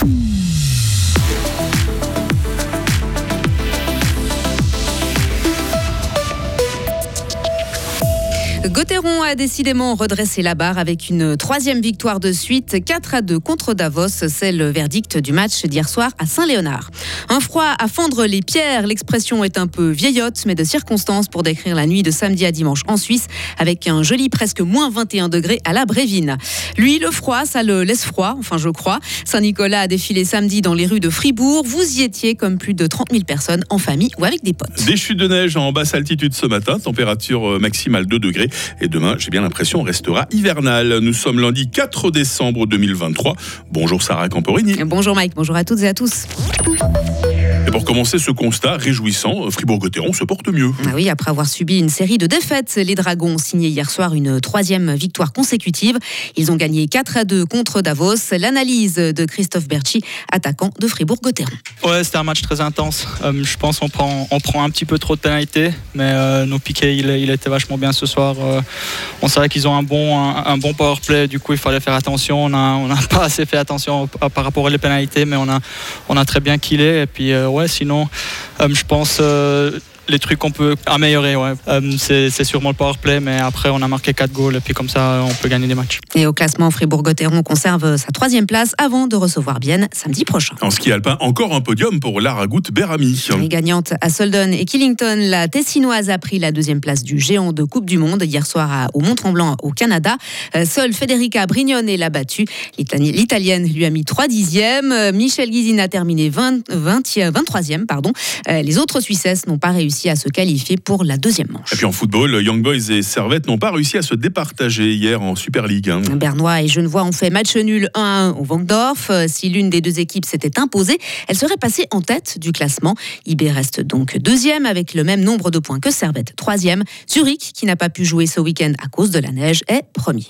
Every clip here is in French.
Mm-hmm. Gauthieron a décidément redressé la barre avec une troisième victoire de suite, 4 à 2 contre Davos. C'est le verdict du match d'hier soir à Saint-Léonard. Un froid à fendre les pierres, l'expression est un peu vieillotte, mais de circonstance pour décrire la nuit de samedi à dimanche en Suisse, avec un joli presque moins 21 degrés à la Brévine. Lui, le froid, ça le laisse froid, enfin je crois. Saint-Nicolas a défilé samedi dans les rues de Fribourg. Vous y étiez comme plus de 30 000 personnes en famille ou avec des potes. Des chutes de neige en basse altitude ce matin, température euh, maximale 2 degrés. Et demain, j'ai bien l'impression, restera hivernal. Nous sommes lundi 4 décembre 2023. Bonjour Sarah Camporini. Bonjour Mike, bonjour à toutes et à tous. Et pour commencer ce constat réjouissant, Fribourg-Gotteron se porte mieux. Ah oui, après avoir subi une série de défaites, les Dragons ont signé hier soir une troisième victoire consécutive. Ils ont gagné 4 à 2 contre Davos. L'analyse de Christophe Berchi, attaquant de Fribourg-Gotteron. Ouais, c'était un match très intense. Euh, je pense qu'on prend, on prend un petit peu trop de pénalités, mais euh, nos piquets, il, il, était vachement bien ce soir. Euh, on savait qu'ils ont un bon, un, bon power play, du coup il fallait faire attention. On n'a on a pas assez fait attention par rapport aux pénalités, mais on a, on a très bien killé. Et puis ouais, sinon, euh, je pense euh, les trucs qu'on peut améliorer. Ouais. Euh, c'est sûrement le power play, mais après, on a marqué 4 goals et puis comme ça, on peut gagner des matchs. Et au classement, Fribourg-Gotteron conserve sa troisième place avant de recevoir Bienne samedi prochain. En ski alpin, encore un podium pour Laragout Berami. Les gagnantes à Soldon et Killington, la Tessinoise a pris la deuxième place du géant de Coupe du Monde hier soir au Mont-Tremblant au Canada. Euh, seule Federica Brignone l'a battue. L'Italienne lui a mis 3 dixièmes. Euh, Michel Guizine a terminé 20, 20, 23e. Pardon. Les autres Suissesses n'ont pas réussi à se qualifier pour la deuxième manche. Et puis en football, Young Boys et Servette n'ont pas réussi à se départager hier en Super League. Hein. Bernois et Genevois ont fait match nul 1-1 au Vangdorf. Euh, si l'une des deux équipes s'était imposée, elle serait passée en tête du classement. IB reste donc deuxième avec le même nombre de points que Servette, troisième. Zurich, qui n'a pas pu jouer ce week-end à cause de la neige, est premier.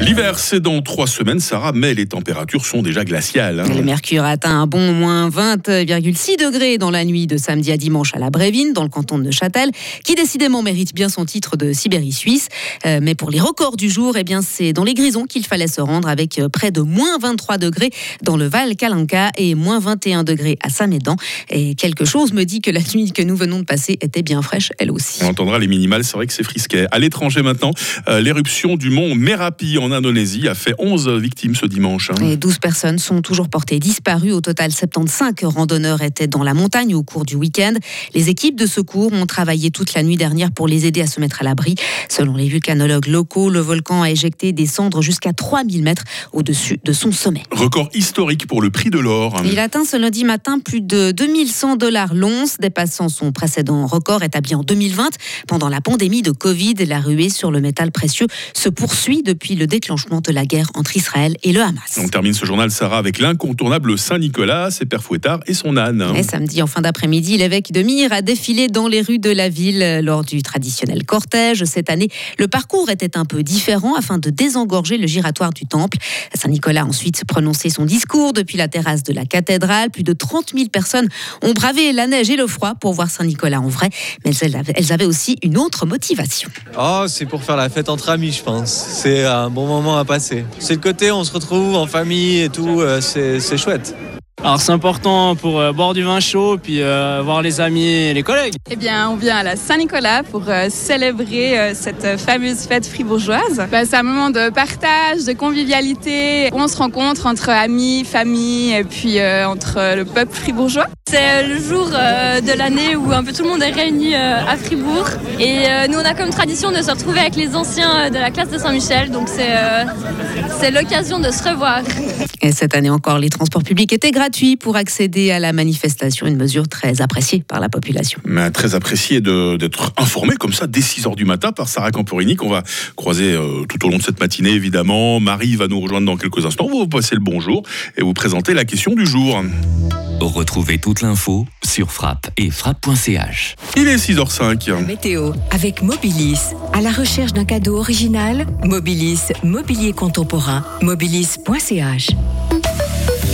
L'hiver, c'est dans trois semaines, Sarah, mais les températures sont déjà glaciales. Hein. Le mercure atteint un bon moins 20,6 degrés dans la nuit de samedi à dimanche à la Brévine, dans le canton de Neuchâtel, qui décidément mérite bien son titre de Sibérie suisse. Euh, mais pour les records du jour, eh bien, c'est dans les grisons qu'il fallait se rendre, avec euh, près de moins 23 degrés dans le Val Calanca et moins 21 degrés à Saint-Médan. Et quelque chose me dit que la nuit que nous venons de passer était bien fraîche, elle aussi. On entendra les minimales, c'est vrai que c'est frisquet. À l'étranger maintenant, euh, l'éruption du mont Merapi en Indonésie a fait 11 victimes ce dimanche. Et 12 personnes sont toujours portées disparues. Au total, 75 randonneurs étaient dans la montagne au cours du week-end. Les équipes de secours ont travaillé toute la nuit dernière pour les aider à se mettre à l'abri. Selon les vulcanologues locaux, le volcan a éjecté des cendres jusqu'à 3000 mètres au-dessus de son sommet. Record historique pour le prix de l'or. Il atteint ce lundi matin plus de 2100 dollars l'once, dépassant son précédent record établi en 2020. Pendant la pandémie de Covid, la ruée sur le métal précieux se poursuit depuis le déclenchement de la guerre entre Israël et le Hamas. On termine ce journal, Sarah, avec l'incontournable Saint-Nicolas, ses pères fouettards et son âne. Et samedi, en fin d'après-midi, l'évêque de Myre a défilé dans les rues de la ville lors du traditionnel cortège. Cette année, le parcours était un peu différent afin de désengorger le giratoire du temple. Saint-Nicolas a ensuite prononcé son discours depuis la terrasse de la cathédrale. Plus de 30 000 personnes ont bravé la neige et le froid pour voir Saint-Nicolas en vrai, mais elles avaient aussi une autre motivation. Oh, c'est pour faire la fête entre amis, je pense. C'est un bon moment à passer. C'est le côté, on se retrouve en famille et tout, euh, c'est chouette. Alors c'est important pour euh, boire du vin chaud puis euh, voir les amis et les collègues. Eh bien, on vient à la Saint-Nicolas pour euh, célébrer euh, cette fameuse fête fribourgeoise. Bah, c'est un moment de partage, de convivialité. Où on se rencontre entre amis, famille et puis euh, entre le peuple fribourgeois. C'est le jour de l'année où un peu tout le monde est réuni à Fribourg. Et nous, on a comme tradition de se retrouver avec les anciens de la classe de Saint-Michel. Donc c'est c'est l'occasion de se revoir. Et cette année encore, les transports publics étaient gratuits pour accéder à la manifestation, une mesure très appréciée par la population. Mais très appréciée d'être informé comme ça dès 6 h du matin par Sarah Camporini qu'on va croiser euh, tout au long de cette matinée évidemment. Marie va nous rejoindre dans quelques instants. Vous vous passez le bonjour et vous présentez la question du jour. Retrouvez toute l'info sur frappe et frappe.ch. Il est 6h05. Météo avec Mobilis. À la recherche d'un cadeau original, Mobilis, mobilier contemporain, mobilis.ch.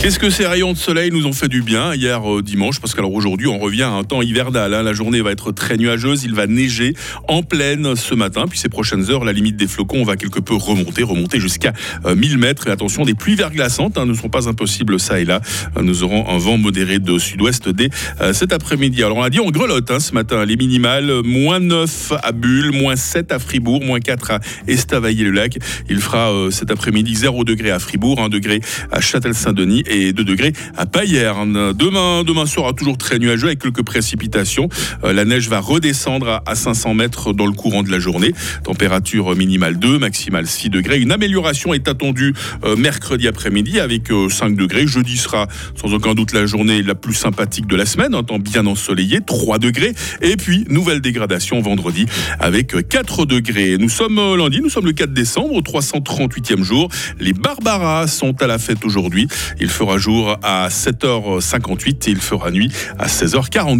Qu'est-ce que ces rayons de soleil nous ont fait du bien hier euh, dimanche? Parce qu'alors aujourd'hui, on revient à un temps hivernal. hein. La journée va être très nuageuse. Il va neiger en pleine ce matin. Puis ces prochaines heures, la limite des flocons va quelque peu remonter, remonter jusqu'à euh, 1000 mètres. Et attention, des pluies verglaçantes hein, ne sont pas impossibles ça et là. Euh, Nous aurons un vent modéré de sud-ouest dès euh, cet après-midi. Alors on a dit, on grelotte hein, ce matin. Les minimales, euh, moins 9 à Bulle, moins 7 à Fribourg, moins 4 à Estavayer-le-Lac. Il fera euh, cet après-midi 0 degré à Fribourg, 1 degré à Châtel-Saint-Denis et 2 degrés à Payerne. Demain, demain sera toujours très nuageux avec quelques précipitations. Euh, la neige va redescendre à- à 500 mètres dans le courant de la journée. Température minimale 2, maximale 6 degrés. Une amélioration est attendue euh, mercredi après-midi avec euh, 5 degrés. Jeudi sera sans aucun doute la journée la plus sympathique de la semaine, un temps bien ensoleillé, 3 degrés. Et puis, nouvelle dégradation vendredi avec 4 degrés. Nous sommes euh, lundi, nous sommes le 4 décembre, au 338e jour. Les Barbaras sont à la fête aujourd'hui. Fera jour à 7h58 et il fera nuit à 16h40.